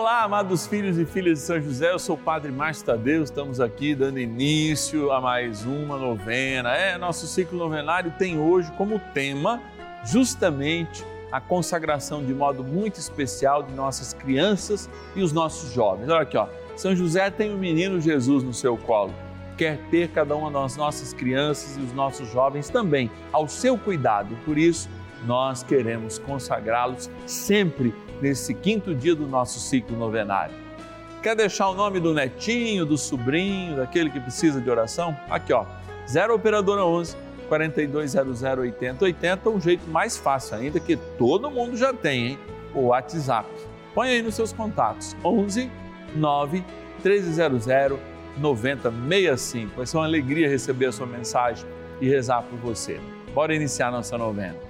Olá, amados filhos e filhas de São José, eu sou o Padre Márcio Tadeu, estamos aqui dando início a mais uma novena. É, nosso ciclo novenário tem hoje como tema justamente a consagração de modo muito especial de nossas crianças e os nossos jovens. Olha aqui, ó. São José tem o menino Jesus no seu colo. Quer ter cada uma das nossas crianças e os nossos jovens também ao seu cuidado. Por isso, nós queremos consagrá-los sempre nesse quinto dia do nosso ciclo novenário. Quer deixar o nome do netinho, do sobrinho, daquele que precisa de oração? Aqui, ó, 0 Operadora 11 4200 8080, um jeito mais fácil ainda que todo mundo já tem, hein? O WhatsApp. Põe aí nos seus contatos, 11 9 1300 9065. Vai ser uma alegria receber a sua mensagem e rezar por você. Bora iniciar nossa novena.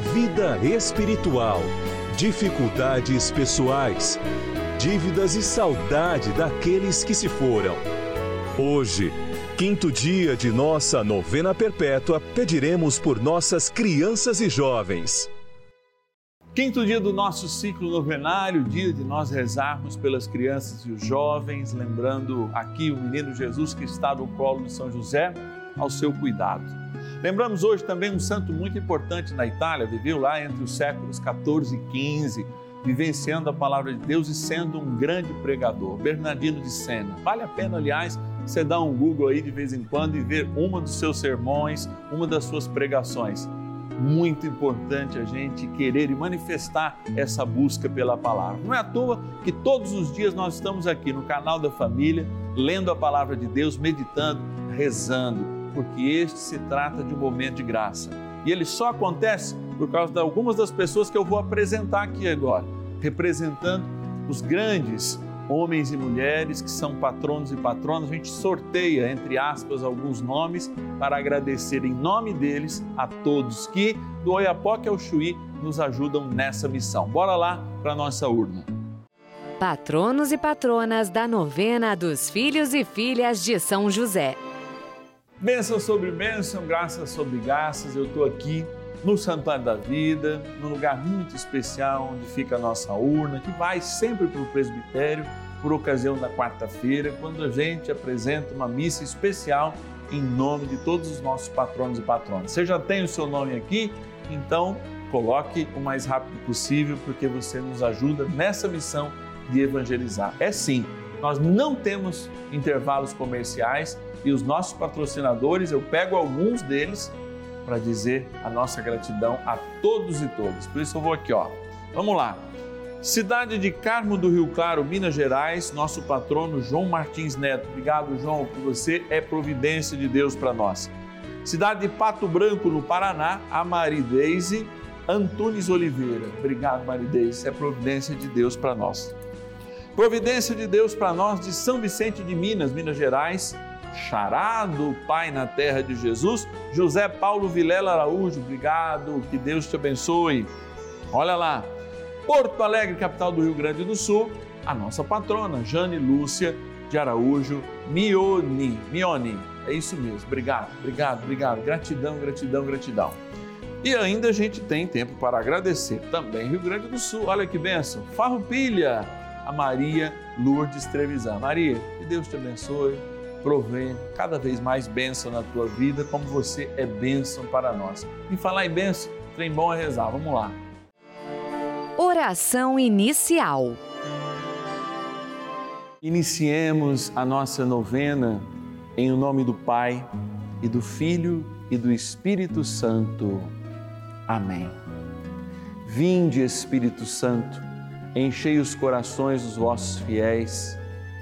vida espiritual, dificuldades pessoais, dívidas e saudade daqueles que se foram. Hoje, quinto dia de nossa novena perpétua, pediremos por nossas crianças e jovens. Quinto dia do nosso ciclo novenário, dia de nós rezarmos pelas crianças e os jovens, lembrando aqui o menino Jesus que está no colo de São José, ao seu cuidado. Lembramos hoje também um santo muito importante na Itália, viveu lá entre os séculos 14 e 15, vivenciando a palavra de Deus e sendo um grande pregador, Bernardino de Sena. Vale a pena, aliás, você dar um Google aí de vez em quando e ver uma dos seus sermões, uma das suas pregações. Muito importante a gente querer e manifestar essa busca pela palavra. Não é à toa que todos os dias nós estamos aqui no canal da família, lendo a palavra de Deus, meditando, rezando porque este se trata de um momento de graça. E ele só acontece por causa de algumas das pessoas que eu vou apresentar aqui agora, representando os grandes homens e mulheres que são patronos e patronas. A gente sorteia, entre aspas, alguns nomes para agradecer em nome deles a todos que, do Oiapoque ao Chuí, nos ajudam nessa missão. Bora lá para a nossa urna. Patronos e patronas da novena dos filhos e filhas de São José. Bênção sobre bênção, graças sobre graças, eu estou aqui no Santuário da Vida, num lugar muito especial onde fica a nossa urna, que vai sempre para o presbitério por ocasião da quarta-feira, quando a gente apresenta uma missa especial em nome de todos os nossos patronos e patronas. Você já tem o seu nome aqui? Então coloque o mais rápido possível, porque você nos ajuda nessa missão de evangelizar. É sim, nós não temos intervalos comerciais e os nossos patrocinadores, eu pego alguns deles para dizer a nossa gratidão a todos e todas. Por isso eu vou aqui, ó. Vamos lá. Cidade de Carmo do Rio Claro, Minas Gerais, nosso patrono João Martins Neto. Obrigado, João, por você é providência de Deus para nós. Cidade de Pato Branco, no Paraná, a Marideise Antunes Oliveira. Obrigado, Marideise, é providência de Deus para nós. Providência de Deus para nós de São Vicente de Minas, Minas Gerais, charado Pai na terra de Jesus, José Paulo Vilela Araújo, obrigado, que Deus te abençoe. Olha lá, Porto Alegre, capital do Rio Grande do Sul, a nossa patrona, Jane Lúcia de Araújo Mioni. Mioni. É isso mesmo. Obrigado, obrigado, obrigado. Gratidão, gratidão, gratidão. E ainda a gente tem tempo para agradecer também Rio Grande do Sul. Olha que benção. Farroupilha, a Maria Lourdes Trevisan. Maria, que Deus te abençoe, provê cada vez mais bênção na tua vida, como você é bênção para nós. E falar em bênção, trem bom é rezar. Vamos lá. Oração inicial. Iniciemos a nossa novena em nome do Pai e do Filho e do Espírito Santo. Amém. Vinde, Espírito Santo, enchei os corações dos vossos fiéis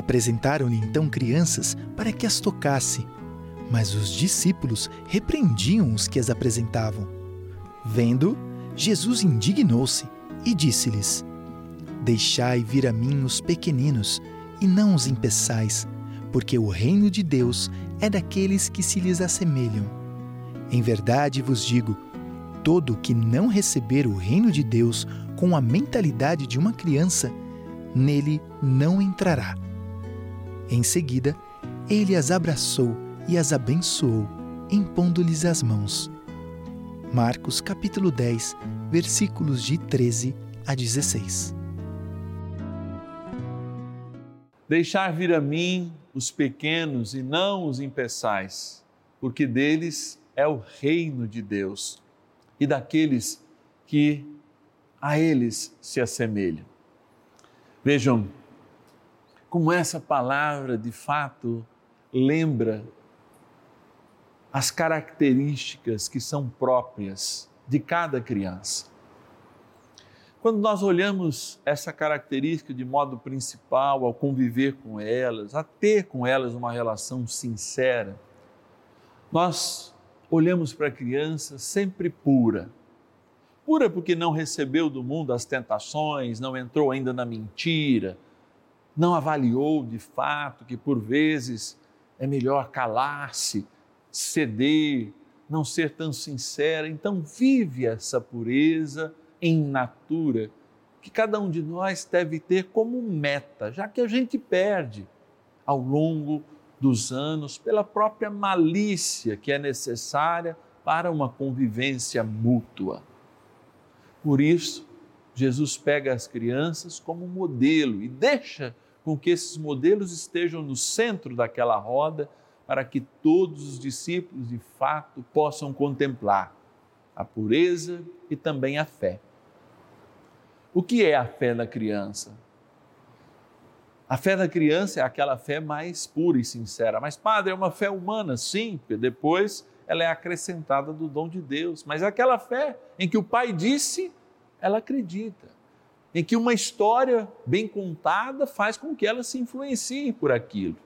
Apresentaram-lhe então crianças para que as tocasse, mas os discípulos repreendiam os que as apresentavam. Vendo, Jesus indignou-se e disse-lhes: Deixai vir a mim os pequeninos e não os impeçais, porque o reino de Deus é daqueles que se lhes assemelham. Em verdade vos digo: todo que não receber o reino de Deus com a mentalidade de uma criança, nele não entrará. Em seguida, ele as abraçou e as abençoou, impondo-lhes as mãos. Marcos capítulo 10, versículos de 13 a 16. Deixar vir a mim os pequenos e não os impeçais, porque deles é o reino de Deus e daqueles que a eles se assemelham. Vejam como essa palavra de fato lembra as características que são próprias de cada criança. Quando nós olhamos essa característica de modo principal, ao conviver com elas, a ter com elas uma relação sincera, nós olhamos para a criança sempre pura. Pura porque não recebeu do mundo as tentações, não entrou ainda na mentira, não avaliou de fato que por vezes é melhor calar-se, ceder, não ser tão sincera. Então, vive essa pureza em natura que cada um de nós deve ter como meta, já que a gente perde ao longo dos anos pela própria malícia que é necessária para uma convivência mútua. Por isso, Jesus pega as crianças como modelo e deixa com que esses modelos estejam no centro daquela roda para que todos os discípulos de fato possam contemplar a pureza e também a fé. O que é a fé da criança? A fé da criança é aquela fé mais pura e sincera. Mas, padre, é uma fé humana, sim, porque depois ela é acrescentada do dom de Deus. Mas é aquela fé em que o pai disse, ela acredita. Em que uma história bem contada faz com que ela se influencie por aquilo.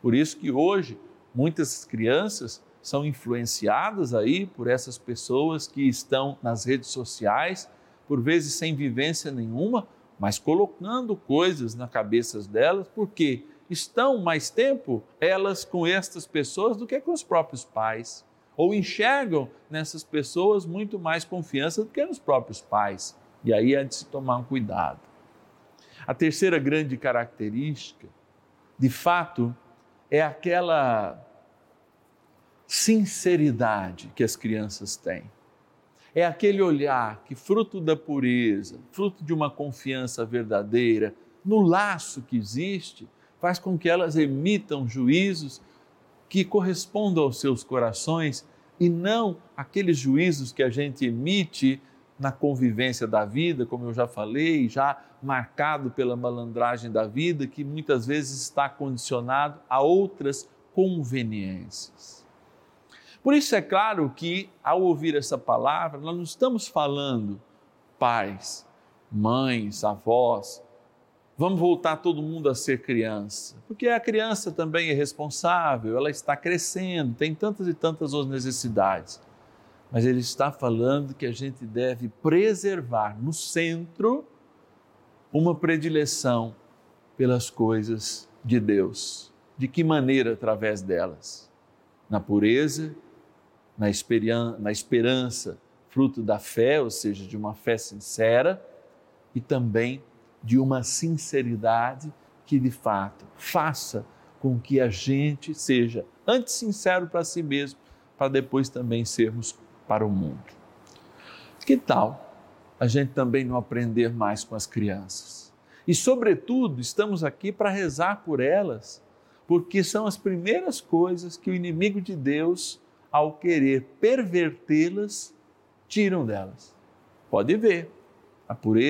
Por isso que hoje muitas crianças são influenciadas aí por essas pessoas que estão nas redes sociais, por vezes sem vivência nenhuma, mas colocando coisas na cabeça delas, porque estão mais tempo elas com estas pessoas do que com os próprios pais, ou enxergam nessas pessoas muito mais confiança do que nos próprios pais. E aí é de se tomar um cuidado. A terceira grande característica, de fato, é aquela sinceridade que as crianças têm. É aquele olhar que, fruto da pureza, fruto de uma confiança verdadeira, no laço que existe, faz com que elas emitam juízos que correspondam aos seus corações e não aqueles juízos que a gente emite na convivência da vida, como eu já falei, já marcado pela malandragem da vida, que muitas vezes está condicionado a outras conveniências. Por isso é claro que ao ouvir essa palavra, nós não estamos falando pais, mães, avós, vamos voltar todo mundo a ser criança, porque a criança também é responsável, ela está crescendo, tem tantas e tantas outras necessidades. Mas ele está falando que a gente deve preservar no centro uma predileção pelas coisas de Deus. De que maneira? Através delas. Na pureza na, esperança, na esperança, fruto da fé, ou seja, de uma fé sincera, e também de uma sinceridade que de fato faça com que a gente seja antes sincero para si mesmo, para depois também sermos para o mundo. Que tal a gente também não aprender mais com as crianças? E, sobretudo, estamos aqui para rezar por elas, porque são as primeiras coisas que o inimigo de Deus ao querer pervertê-las, tiram delas. Pode ver, a pureza